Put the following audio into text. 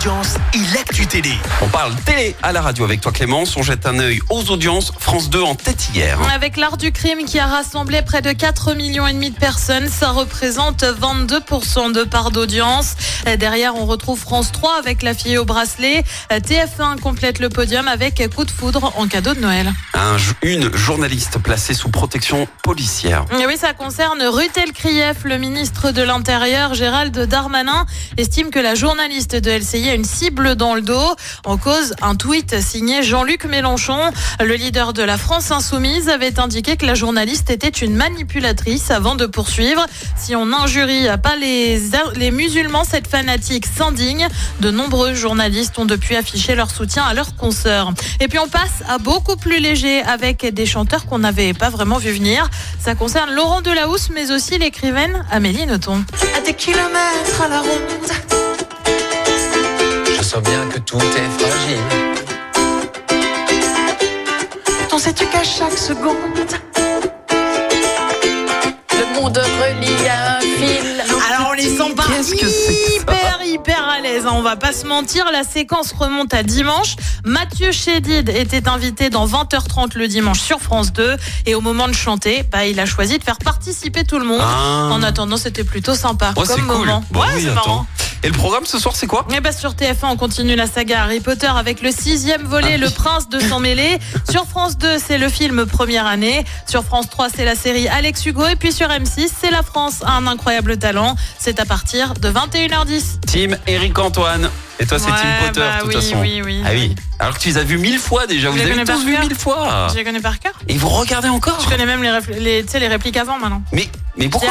audiences et l'actu télé. On parle télé à la radio avec toi Clémence. On jette un œil aux audiences. France 2 en tête hier. Avec l'art du crime qui a rassemblé près de 4 millions et demi de personnes, ça représente 22% de part d'audience. Derrière, on retrouve France 3 avec la fille au bracelet. TF1 complète le podium avec coup de foudre en cadeau de Noël. Un- une journaliste placée sous protection policière. Oui, ça concerne Rutel Krief, le ministre de l'Intérieur, Gérald Darmanin, estime que la journaliste de LCI a une cible dans le dos. En cause, un tweet signé Jean-Luc Mélenchon. Le leader de la France Insoumise avait indiqué que la journaliste était une manipulatrice avant de poursuivre. Si on n'injurie pas les, les musulmans, cette fanatique s'indigne. De nombreux journalistes ont depuis affiché leur soutien à leurs consoeurs. Et puis on passe à beaucoup plus léger avec des chanteurs qu'on n'avait pas vraiment vu venir. Ça concerne Laurent Delahousse, mais aussi l'écrivaine Amélie Nothomb. à des kilomètres à la ronde. Je sens bien que tout est fragile. T'en sais-tu qu'à chaque seconde, le monde relie un fil? Alors on les sent pas Qu'est-ce que c'est que ça? Hyper à l'aise. hein, On va pas se mentir, la séquence remonte à dimanche. Mathieu Chédid était invité dans 20h30 le dimanche sur France 2 et au moment de chanter, bah, il a choisi de faire participer tout le monde. Ah. En attendant, c'était plutôt sympa comme cool. moment. Bon, ouais, oui, c'est marrant. Et le programme ce soir, c'est quoi? Et bah sur TF1, on continue la saga Harry Potter avec le sixième volet, Le Prince de sang mêlé. Sur France 2, c'est le film Première année. Sur France 3, c'est la série Alex Hugo. Et puis sur M6, c'est La France a un incroyable talent. C'est à partir de 21h10. Team Eric Antoine. Et toi, c'est Ouais, Team Potter, bah de toute oui, façon. oui, oui, Ah oui. Alors que tu les as vus mille fois déjà. Vous les avez tous vu mille fois. Je les connais par cœur. Et vous regardez encore Je connais même les, les répliques avant maintenant. Mais, mais pourquoi?